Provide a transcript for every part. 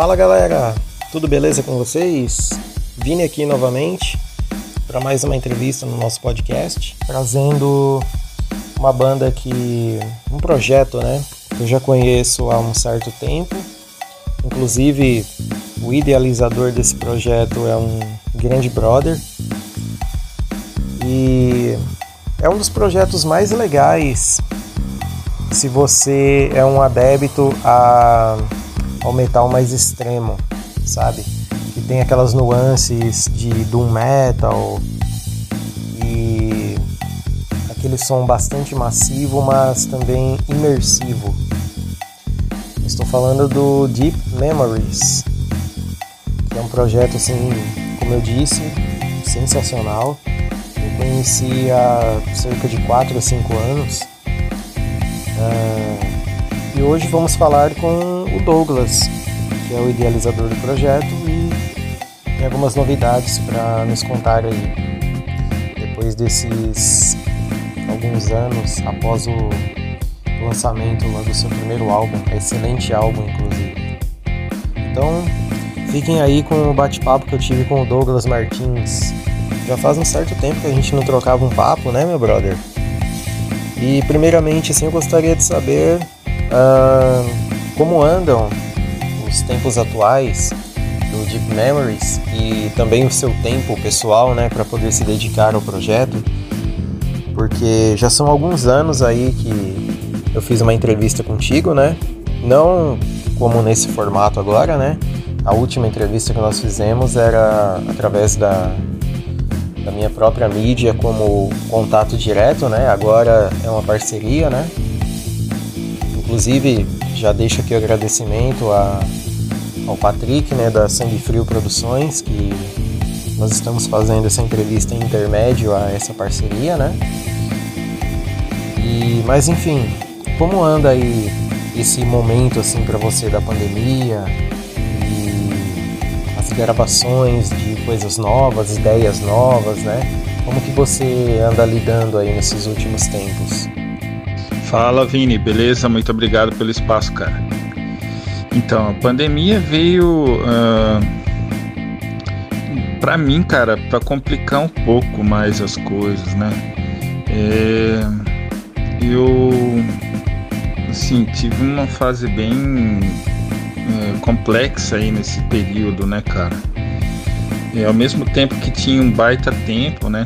Fala galera, tudo beleza com vocês? Vini aqui novamente para mais uma entrevista no nosso podcast, trazendo uma banda que. um projeto, né? Que eu já conheço há um certo tempo. Inclusive, o idealizador desse projeto é um grande brother. E é um dos projetos mais legais se você é um adébito a, ao metal mais extremo, sabe? Que tem aquelas nuances de doom metal e aquele som bastante massivo, mas também imersivo. Estou falando do Deep Memories, que é um projeto assim, como eu disse, sensacional. Eu conheci há cerca de 4 ou 5 anos Uh, e hoje vamos falar com o Douglas, que é o idealizador do projeto e tem algumas novidades para nos contar aí. Depois desses alguns anos após o lançamento do seu primeiro álbum, excelente álbum inclusive. Então, fiquem aí com o bate-papo que eu tive com o Douglas Martins. Já faz um certo tempo que a gente não trocava um papo, né, meu brother? E primeiramente, assim, eu gostaria de saber uh, como andam os tempos atuais do Deep Memories e também o seu tempo pessoal, né, para poder se dedicar ao projeto, porque já são alguns anos aí que eu fiz uma entrevista contigo, né? Não como nesse formato agora, né? A última entrevista que nós fizemos era através da da minha própria mídia como contato direto, né? Agora é uma parceria, né? Inclusive, já deixo aqui o agradecimento a, ao Patrick, né, da Sangue Frio Produções, que nós estamos fazendo essa entrevista em intermédio a essa parceria, né? E, mas enfim, como anda aí esse momento assim para você da pandemia e as gravações de coisas novas, ideias novas, né? Como que você anda lidando aí nesses últimos tempos? Fala, Vini, beleza? Muito obrigado pelo espaço, cara. Então, a pandemia veio uh, ah, para mim, cara, para complicar um pouco mais as coisas, né? É, eu, assim, tive uma fase bem é, complexa aí nesse período, né, cara? E ao mesmo tempo que tinha um baita tempo, né?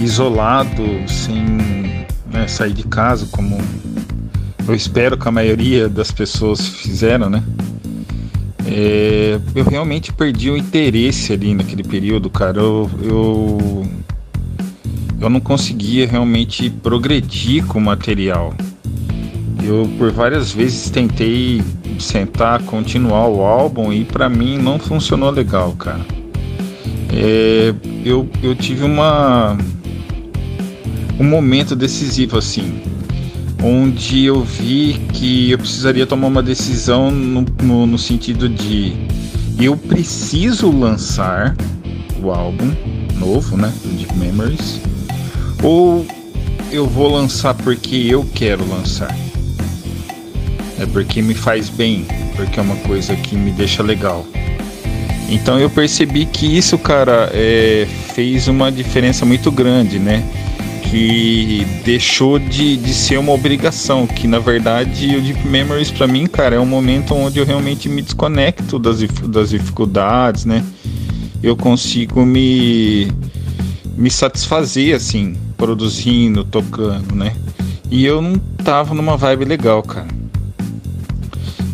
Isolado, sem né, sair de casa, como eu espero que a maioria das pessoas fizeram, né? É, eu realmente perdi o interesse ali naquele período, cara. Eu, eu, eu não conseguia realmente progredir com o material. Eu por várias vezes tentei sentar, continuar o álbum e para mim não funcionou legal, cara. É, eu, eu tive uma um momento decisivo assim, onde eu vi que eu precisaria tomar uma decisão no, no, no sentido de eu preciso lançar o álbum novo, né, do Deep Memories, ou eu vou lançar porque eu quero lançar é porque me faz bem, porque é uma coisa que me deixa legal. Então eu percebi que isso, cara, é, fez uma diferença muito grande, né? Que deixou de, de ser uma obrigação, que na verdade o Deep Memories para mim, cara, é um momento onde eu realmente me desconecto das, das dificuldades, né? Eu consigo me, me satisfazer, assim, produzindo, tocando, né? E eu não tava numa vibe legal, cara.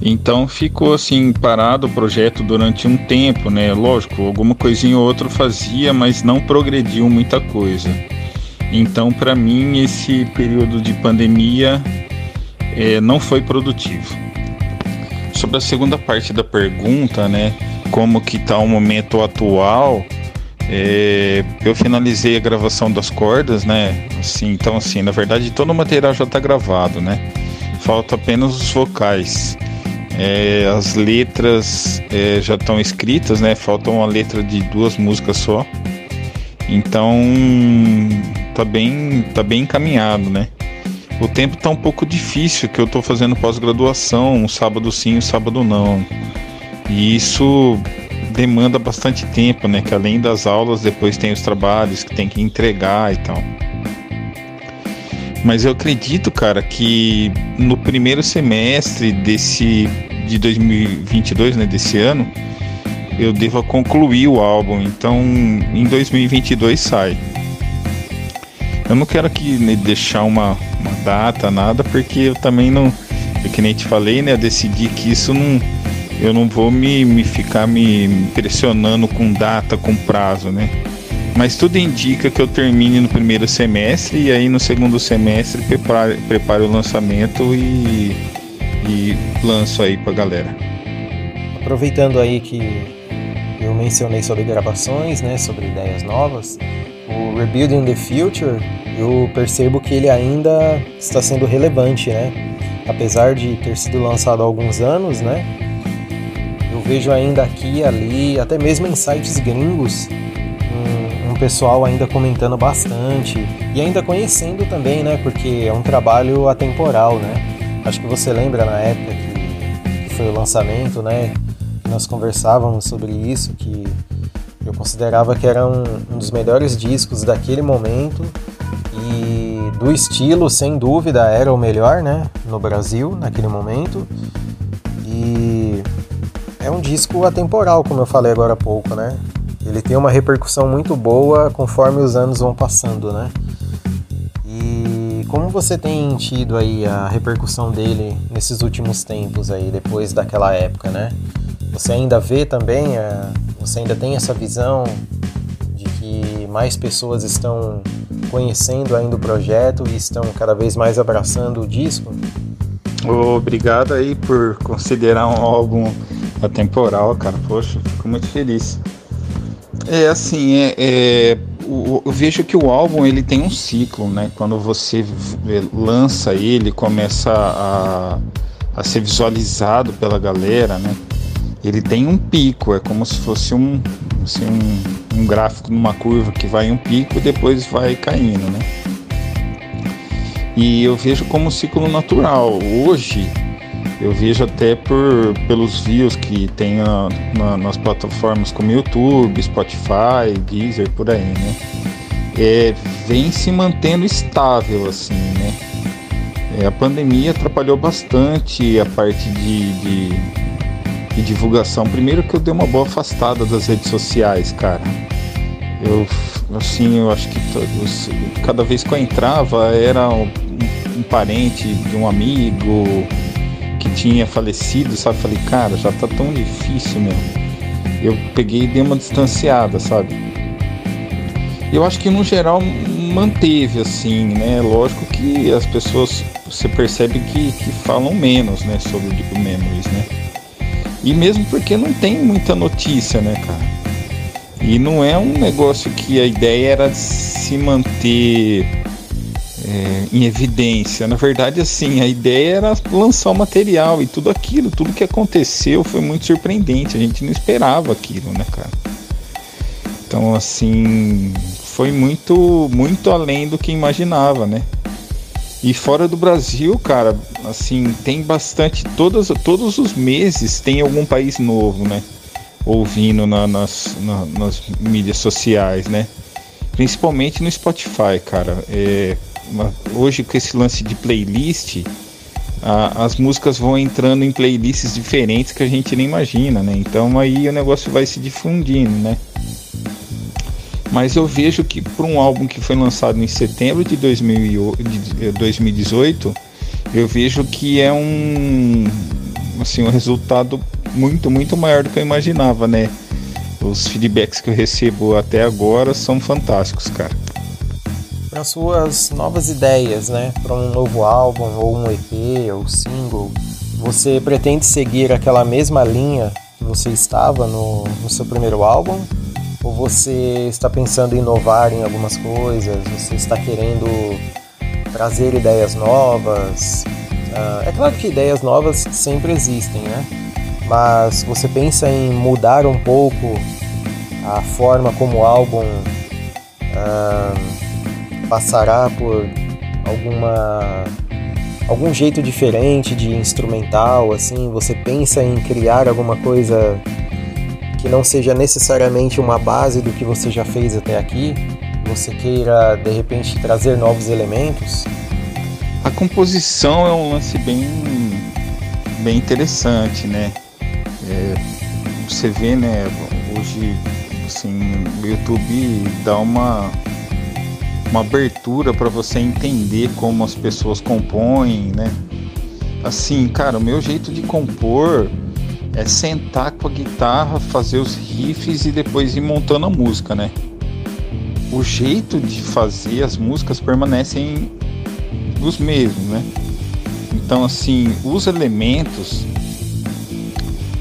Então ficou assim parado o projeto durante um tempo, né? Lógico, alguma coisinha ou outra fazia, mas não progrediu muita coisa. Então, para mim, esse período de pandemia é, não foi produtivo. Sobre a segunda parte da pergunta, né? Como que está o momento atual? É, eu finalizei a gravação das cordas, né? Assim, então, assim, na verdade, todo o material já está gravado, né? Falta apenas os vocais. É, as letras é, já estão escritas, né? Falta uma letra de duas músicas só. Então tá bem, tá bem encaminhado, né? o tempo tá um pouco difícil, que eu tô fazendo pós-graduação, um sábado sim, um sábado não. E isso demanda bastante tempo, né? Que além das aulas, depois tem os trabalhos que tem que entregar e tal. Mas eu acredito, cara, que no primeiro semestre desse de 2022, né, desse ano, eu devo concluir o álbum. Então, em 2022 sai. Eu não quero né, deixar uma, uma data, nada, porque eu também não, é que nem te falei, né, eu decidi que isso não eu não vou me, me ficar me impressionando com data, com prazo, né? Mas tudo indica que eu termine no primeiro semestre e aí no segundo semestre prepare, prepare o lançamento e, e lanço aí pra galera. Aproveitando aí que eu mencionei sobre gravações, né, sobre ideias novas, o Rebuilding the Future, eu percebo que ele ainda está sendo relevante, né? Apesar de ter sido lançado há alguns anos, né? Eu vejo ainda aqui e ali, até mesmo em sites gringos, um pessoal ainda comentando bastante e ainda conhecendo também, né? Porque é um trabalho atemporal, né? Acho que você lembra na época que, que foi o lançamento, né? Nós conversávamos sobre isso, que eu considerava que era um, um dos melhores discos daquele momento e do estilo, sem dúvida, era o melhor, né? No Brasil, naquele momento. E é um disco atemporal, como eu falei agora há pouco, né? ele tem uma repercussão muito boa conforme os anos vão passando, né? E como você tem tido aí a repercussão dele nesses últimos tempos aí, depois daquela época, né? Você ainda vê também, a, você ainda tem essa visão de que mais pessoas estão conhecendo ainda o projeto e estão cada vez mais abraçando o disco? Obrigado aí por considerar um álbum atemporal, cara. Poxa, fico muito feliz. É assim, é, é eu, eu vejo que o álbum ele tem um ciclo, né? Quando você lança ele, começa a, a ser visualizado pela galera, né? Ele tem um pico, é como se fosse um, assim, um, um gráfico numa curva que vai em um pico e depois vai caindo, né? E eu vejo como ciclo natural. Hoje, eu vejo até por pelos views que tem na, nas plataformas como YouTube, Spotify, Deezer, por aí, né? É, vem se mantendo estável, assim, né? É, a pandemia atrapalhou bastante a parte de, de, de, divulgação. Primeiro que eu dei uma boa afastada das redes sociais, cara. Eu, assim, eu acho que todos, cada vez que eu entrava era um, um parente de um amigo, que tinha falecido, sabe? Falei, cara, já tá tão difícil mesmo. Eu peguei e dei uma distanciada, sabe? Eu acho que no geral manteve assim, né? Lógico que as pessoas você percebe que, que falam menos, né, sobre o Memories, né? E mesmo porque não tem muita notícia, né, cara? E não é um negócio que a ideia era se manter é, em evidência. Na verdade, assim, a ideia era lançar o material e tudo aquilo, tudo que aconteceu foi muito surpreendente. A gente não esperava aquilo, né, cara? Então, assim, foi muito, muito além do que imaginava, né? E fora do Brasil, cara, assim, tem bastante. Todos, todos os meses tem algum país novo, né? Ouvindo na, nas, na, nas mídias sociais, né? Principalmente no Spotify, cara. É, hoje com esse lance de playlist, a, as músicas vão entrando em playlists diferentes que a gente nem imagina, né? Então aí o negócio vai se difundindo, né? Mas eu vejo que para um álbum que foi lançado em setembro de, 2018, eu vejo que é um assim um resultado muito muito maior do que eu imaginava, né? Os feedbacks que eu recebo até agora são fantásticos, cara para suas novas ideias, né? Para um novo álbum, ou um EP, ou single. Você pretende seguir aquela mesma linha que você estava no, no seu primeiro álbum? Ou você está pensando em inovar em algumas coisas? Você está querendo trazer ideias novas? Uh, é claro que ideias novas sempre existem, né? Mas você pensa em mudar um pouco a forma como o álbum uh, passará por alguma algum jeito diferente de instrumental, assim? Você pensa em criar alguma coisa que não seja necessariamente uma base do que você já fez até aqui? Você queira de repente trazer novos elementos? A composição é um lance bem, bem interessante, né? É, você vê, né? Hoje, assim, o YouTube dá uma uma abertura para você entender como as pessoas compõem, né? Assim, cara, o meu jeito de compor é sentar com a guitarra, fazer os riffs e depois ir montando a música, né? O jeito de fazer as músicas permanecem os mesmos, né? Então, assim, os elementos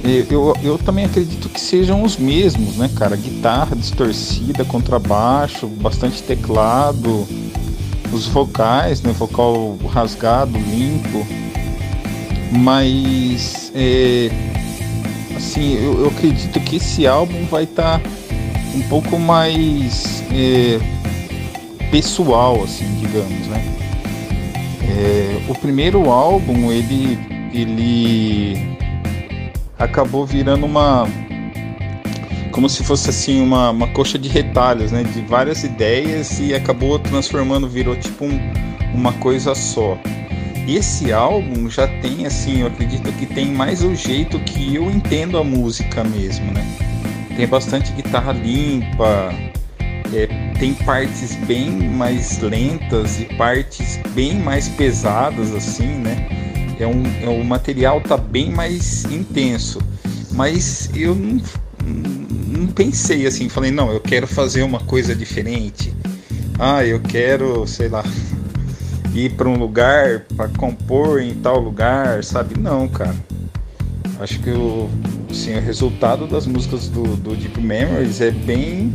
eu, eu também acredito que sejam os mesmos, né, cara? Guitarra distorcida, contrabaixo, bastante teclado, os vocais, né? Vocal rasgado, limpo. Mas, é, assim, eu, eu, acredito que esse álbum vai estar tá um pouco mais é, pessoal, assim, digamos, né? É, o primeiro álbum, ele, ele acabou virando uma como se fosse assim uma, uma coxa de retalhos, né, de várias ideias e acabou transformando, virou tipo um, uma coisa só. Esse álbum já tem assim, eu acredito que tem mais o jeito que eu entendo a música mesmo, né? Tem bastante guitarra limpa, é, tem partes bem mais lentas e partes bem mais pesadas assim, né? é um, é, o material tá bem mais intenso. Mas eu não, não pensei assim, falei, não, eu quero fazer uma coisa diferente. Ah, eu quero, sei lá, ir para um lugar para compor em tal lugar, sabe? Não, cara. Acho que o, assim, o resultado das músicas do, do Deep Memories é bem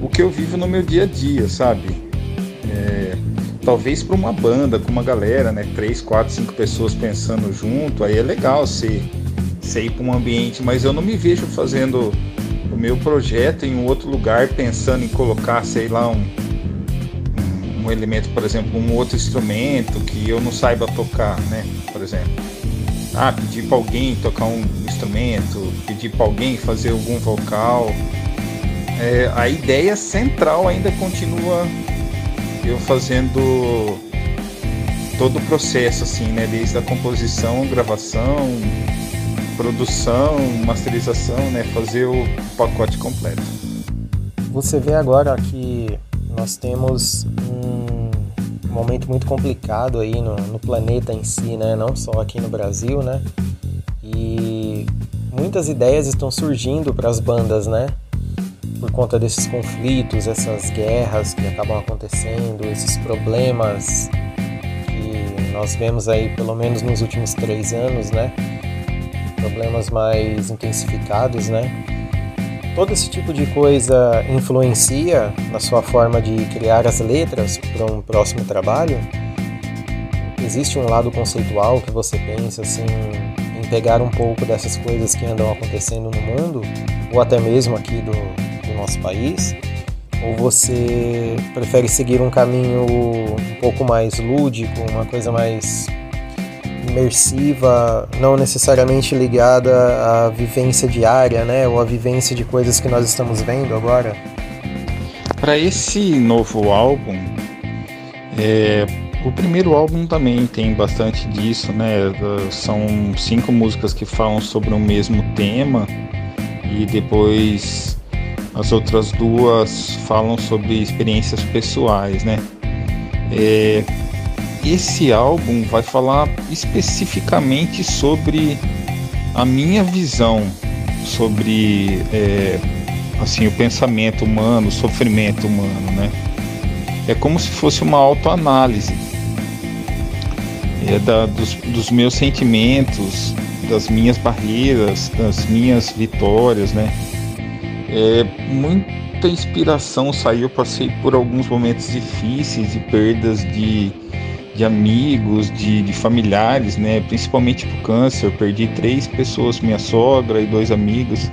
o que eu vivo no meu dia a dia, sabe? É, talvez para uma banda com uma galera, né, três, quatro, cinco pessoas pensando junto, aí é legal você, você ir para um ambiente, mas eu não me vejo fazendo o meu projeto em um outro lugar pensando em colocar, sei lá, um, um, elemento, por exemplo, um outro instrumento que eu não saiba tocar, né, por exemplo. Ah, pedir para alguém tocar um instrumento, pedir para alguém fazer algum vocal. É, a ideia central ainda continua eu fazendo todo o processo, assim, né? Desde a composição, gravação, produção, masterização, né? Fazer o pacote completo. Você vê agora que nós temos momento muito complicado aí no, no planeta em si, né? Não só aqui no Brasil, né? E muitas ideias estão surgindo para as bandas, né? por conta desses conflitos, essas guerras que acabam acontecendo, esses problemas que nós vemos aí pelo menos nos últimos três anos, né? Problemas mais intensificados, né? Todo esse tipo de coisa influencia na sua forma de criar as letras para um próximo trabalho? Existe um lado conceitual que você pensa assim em pegar um pouco dessas coisas que andam acontecendo no mundo ou até mesmo aqui do, do nosso país? Ou você prefere seguir um caminho um pouco mais lúdico, uma coisa mais imersiva, não necessariamente ligada à vivência diária, né, ou à vivência de coisas que nós estamos vendo agora? Para esse novo álbum, é, o primeiro álbum também tem bastante disso, né? São cinco músicas que falam sobre o mesmo tema e depois as outras duas falam sobre experiências pessoais, né? É, esse álbum vai falar especificamente sobre a minha visão sobre é, assim o pensamento humano, o sofrimento humano, né? É como se fosse uma autoanálise é da, dos, dos meus sentimentos, das minhas barreiras, das minhas vitórias, né? É, muita inspiração saiu, passei por alguns momentos difíceis e perdas de, de amigos, de, de familiares, né? Principalmente por câncer. perdi três pessoas, minha sogra e dois amigos,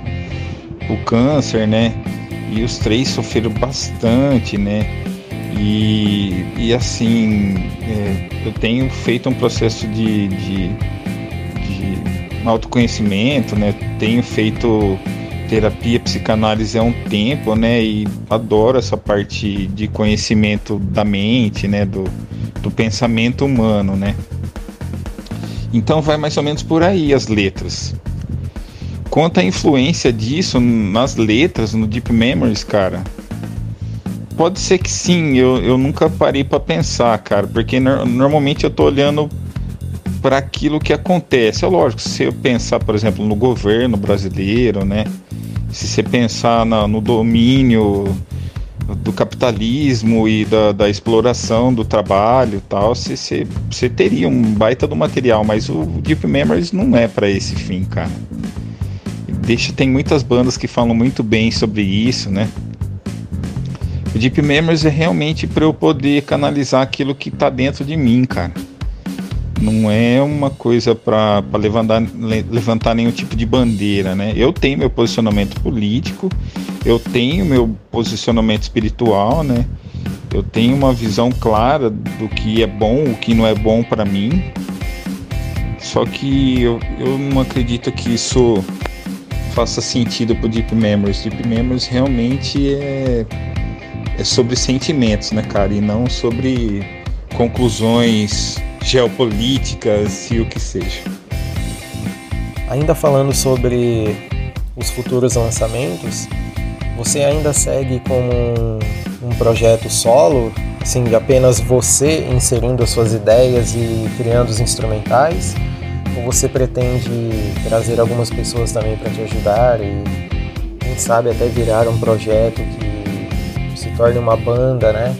o câncer, né? E os três sofreram bastante, né? E, e assim, é, eu tenho feito um processo de, de, de autoconhecimento, né? Tenho feito terapia, psicanálise há um tempo, né? E adoro essa parte de conhecimento da mente, né? Do, do pensamento humano, né? Então vai mais ou menos por aí as letras. Quanto à influência disso nas letras, no Deep Memories, cara, pode ser que sim, eu, eu nunca parei para pensar, cara, porque no, normalmente eu tô olhando para aquilo que acontece. É lógico, se eu pensar, por exemplo, no governo brasileiro, né? Se você pensar na, no domínio do capitalismo e da, da exploração do trabalho tal, você, teria um baita do material, mas o Deep Memories não é para esse fim, cara. Deixa, tem muitas bandas que falam muito bem sobre isso, né? O Deep Memories é realmente para eu poder canalizar aquilo que está dentro de mim, cara. Não é uma coisa para levantar, levantar nenhum tipo de bandeira, né? Eu tenho meu posicionamento político, eu tenho meu posicionamento espiritual, né? Eu tenho uma visão clara do que é bom, o que não é bom para mim. Só que eu, eu não acredito que isso faça sentido pro Deep Memories. Deep Memories realmente é, é sobre sentimentos, né, cara? E não sobre conclusões geopolíticas e o que seja. Ainda falando sobre os futuros lançamentos, você ainda segue como um, projeto solo, assim, apenas você inserindo as suas ideias e criando os instrumentais? Ou você pretende trazer algumas pessoas também para te ajudar e, quem sabe, até virar um projeto que se torne uma banda, né?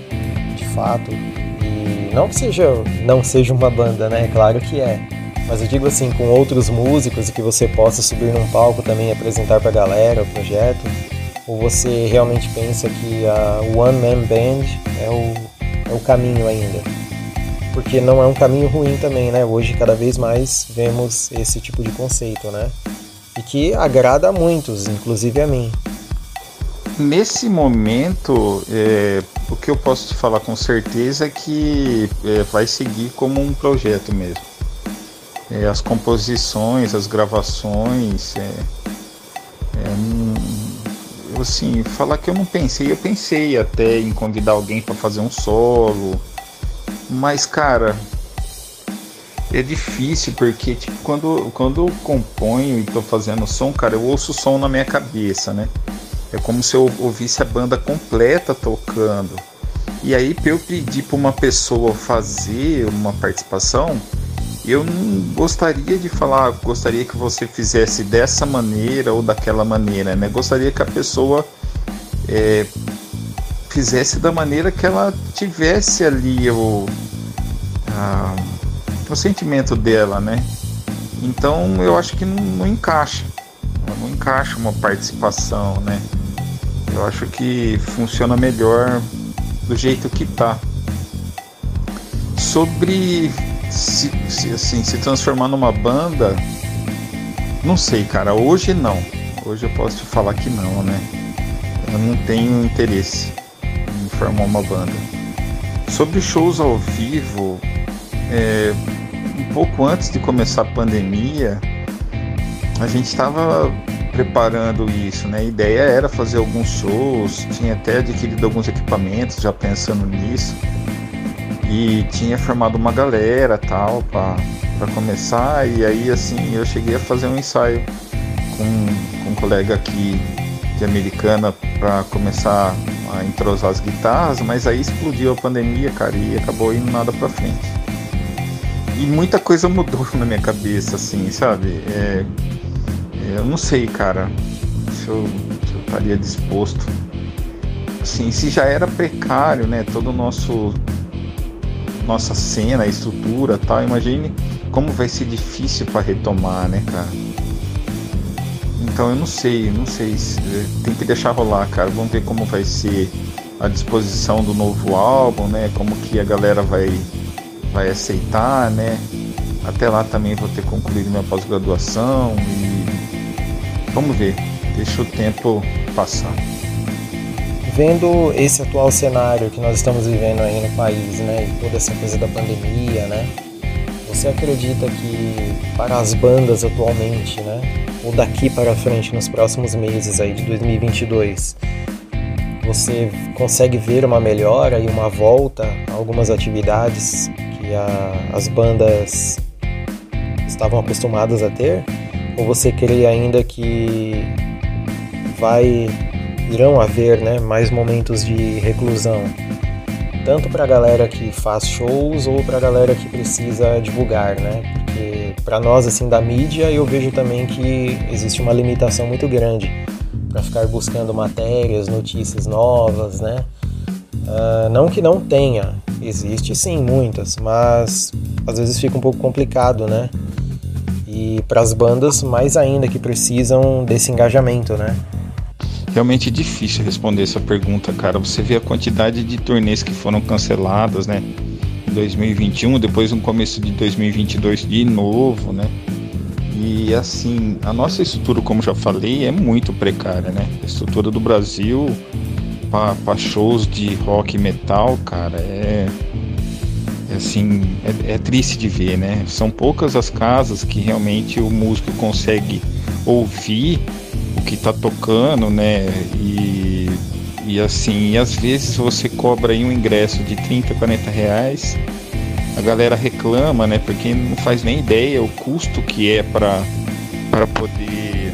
De fato. Não que seja, não seja uma banda, né? Claro que é. Mas eu digo assim, com outros músicos e que você possa subir num palco também e apresentar para a galera o projeto. Ou você realmente pensa que a One Man Band é o, é o caminho ainda? Porque não é um caminho ruim também, né? Hoje cada vez mais vemos esse tipo de conceito, né? E que agrada a muitos, inclusive a mim. Nesse momento, é, o que eu posso te falar com certeza é que é, vai seguir como um projeto mesmo. É, as composições, as gravações, é, é assim, falar que eu não pensei, eu pensei até em convidar alguém para fazer um solo, mas cara, é difícil porque tipo, quando, quando eu componho e tô fazendo som, cara, eu ouço o som na minha cabeça, né? É como se eu ouvisse a banda completa tocando. E aí, para eu pedir para uma pessoa fazer uma participação, eu não gostaria de falar, gostaria que você fizesse dessa maneira ou daquela maneira, né? Gostaria que a pessoa é, fizesse da maneira que ela tivesse ali o, a, o sentimento dela, né? Então eu acho que não, não encaixa, não encaixa uma participação, né? Eu acho que funciona melhor do jeito que tá. Sobre se, se, assim, se transformar numa banda, não sei, cara. Hoje não. Hoje eu posso te falar que não, né? Eu não tenho interesse em formar uma banda. Sobre shows ao vivo, é, um pouco antes de começar a pandemia, a gente estava preparando isso, né? A ideia era fazer alguns shows, tinha até adquirido alguns equipamentos já pensando nisso e tinha formado uma galera tal para começar e aí assim eu cheguei a fazer um ensaio com, com um colega aqui de americana para começar a entrosar as guitarras, mas aí explodiu a pandemia, cara, e acabou indo nada para frente. E muita coisa mudou na minha cabeça, assim, sabe? É, eu não sei, cara, se eu, se eu estaria disposto. Assim, se já era precário, né? Todo o nosso nossa cena, estrutura tal, imagine como vai ser difícil para retomar, né, cara? Então eu não sei, não sei, tem que deixar rolar, cara. Vamos ver como vai ser a disposição do novo álbum, né? Como que a galera vai vai aceitar, né? Até lá também vou ter concluído minha pós-graduação e vamos ver. Deixa o tempo passar. vendo esse atual cenário que nós estamos vivendo aí no país, né, e toda essa coisa da pandemia, né, você acredita que para as bandas atualmente, né, ou daqui para frente nos próximos meses aí de 2022, você consegue ver uma melhora e uma volta a algumas atividades que a, as bandas estavam acostumadas a ter? Ou você crê ainda que vai irão haver né, mais momentos de reclusão? Tanto para a galera que faz shows ou para a galera que precisa divulgar, né? Porque para nós assim da mídia eu vejo também que existe uma limitação muito grande para ficar buscando matérias, notícias novas, né? Uh, não que não tenha, existe sim muitas, mas às vezes fica um pouco complicado, né? E para as bandas mais ainda que precisam desse engajamento, né? Realmente difícil responder essa pergunta, cara. Você vê a quantidade de turnês que foram canceladas, né? Em 2021, depois no começo de 2022 de novo, né? E assim, a nossa estrutura, como já falei, é muito precária, né? A estrutura do Brasil para shows de rock e metal, cara, é, é assim, é, é, triste de ver, né? São poucas as casas que realmente o músico consegue ouvir o que tá tocando, né? E, e assim, e às vezes você cobra aí um ingresso de 30, 40 reais, a galera reclama, né? Porque não faz nem ideia o custo que é para poder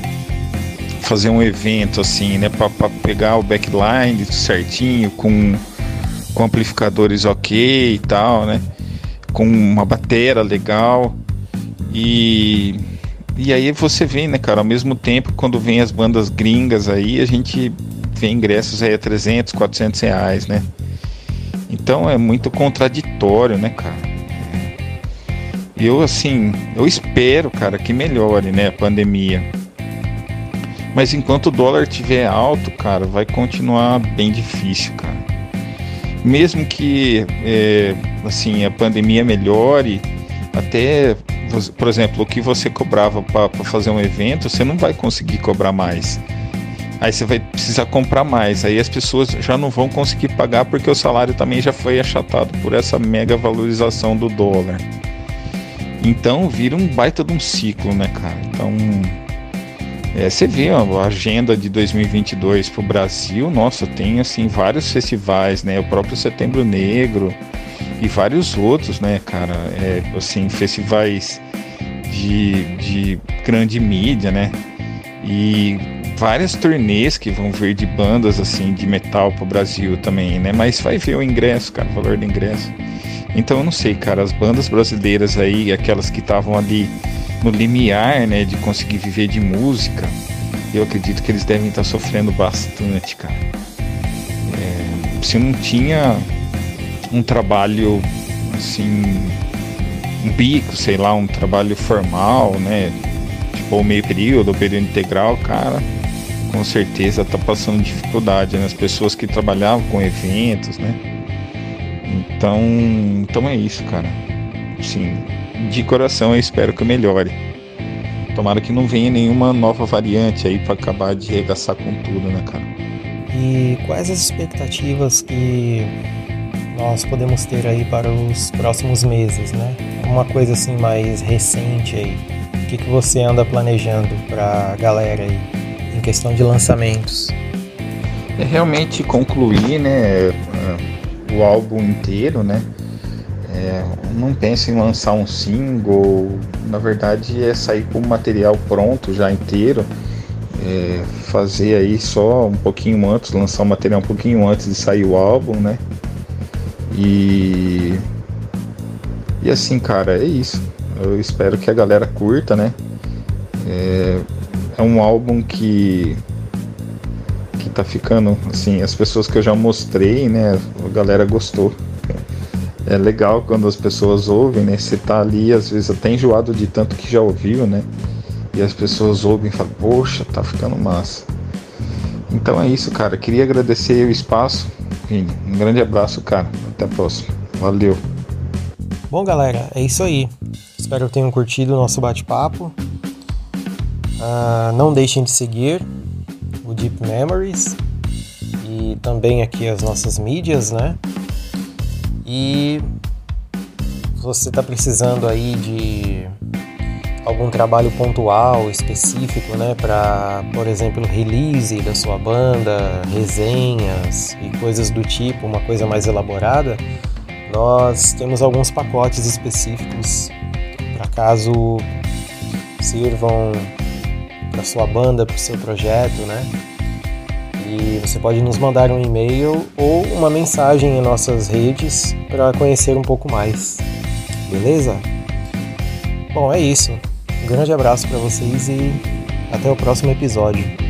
fazer um evento assim, né? Para pegar o backline certinho, com, com amplificadores ok e tal, né? Com uma bateria legal. E e aí você vê, né, cara, ao mesmo tempo, quando vem as bandas gringas aí, a gente vê ingressos aí a 300, 400 reais, né? Então é muito contraditório, né, cara? Eu, assim, eu espero, cara, que melhore, né, a pandemia. Mas enquanto o dólar estiver alto, cara, vai continuar bem difícil, cara. Mesmo que, é, assim, a pandemia melhore, até por exemplo, o que você cobrava para fazer um evento, você não vai conseguir cobrar mais. Aí você vai precisar comprar mais. Aí as pessoas já não vão conseguir pagar porque o salário também já foi achatado por essa mega valorização do dólar. Então vira um baita de um ciclo, né, cara? Então é, você vê a agenda de 2022 para o Brasil, nossa, tem assim vários festivais, né? O próprio Setembro Negro e vários outros, né, cara? É, assim, festivais de, de grande mídia, né? E várias turnês que vão vir de bandas assim de metal pro Brasil também, né? Mas vai ver o ingresso, cara, o valor do ingresso. Então eu não sei, cara, as bandas brasileiras aí, aquelas que estavam ali no limiar, né, de conseguir viver de música, eu acredito que eles devem estar sofrendo bastante, cara. É, se não tinha um trabalho assim, um bico, sei lá, um trabalho formal, né? Tipo, meio período, ou período integral, cara, com certeza tá passando dificuldade, né? As pessoas que trabalhavam com eventos, né? Então, então é isso, cara. Sim, de coração eu espero que melhore. Tomara que não venha nenhuma nova variante aí para acabar de regaçar com tudo, né, cara? E quais as expectativas que nós podemos ter aí para os próximos meses, né? Uma coisa assim mais recente aí. O que, que você anda planejando para a galera aí em questão de lançamentos? É realmente concluir, né, o álbum inteiro, né? É, não penso em lançar um single, na verdade é sair com o material pronto já inteiro, é, fazer aí só um pouquinho antes, lançar o material um pouquinho antes de sair o álbum, né? E e assim, cara, é isso. Eu espero que a galera curta, né? É, é um álbum que que tá ficando assim, as pessoas que eu já mostrei, né? A galera gostou. É legal quando as pessoas ouvem, né? Você tá ali, às vezes até enjoado de tanto que já ouviu, né? E as pessoas ouvem e falam, poxa, tá ficando massa. Então é isso, cara. Queria agradecer o espaço um grande abraço, cara. Até a próxima. Valeu. Bom, galera, é isso aí. Espero que tenham curtido o nosso bate-papo. Uh, não deixem de seguir o Deep Memories. E também aqui as nossas mídias, né? E você está precisando aí de algum trabalho pontual, específico, né, para, por exemplo, release da sua banda, resenhas e coisas do tipo, uma coisa mais elaborada, nós temos alguns pacotes específicos para caso sirvam para sua banda, para o seu projeto, né? E você pode nos mandar um e-mail ou uma mensagem em nossas redes para conhecer um pouco mais. Beleza? Bom, é isso. Um grande abraço para vocês e até o próximo episódio.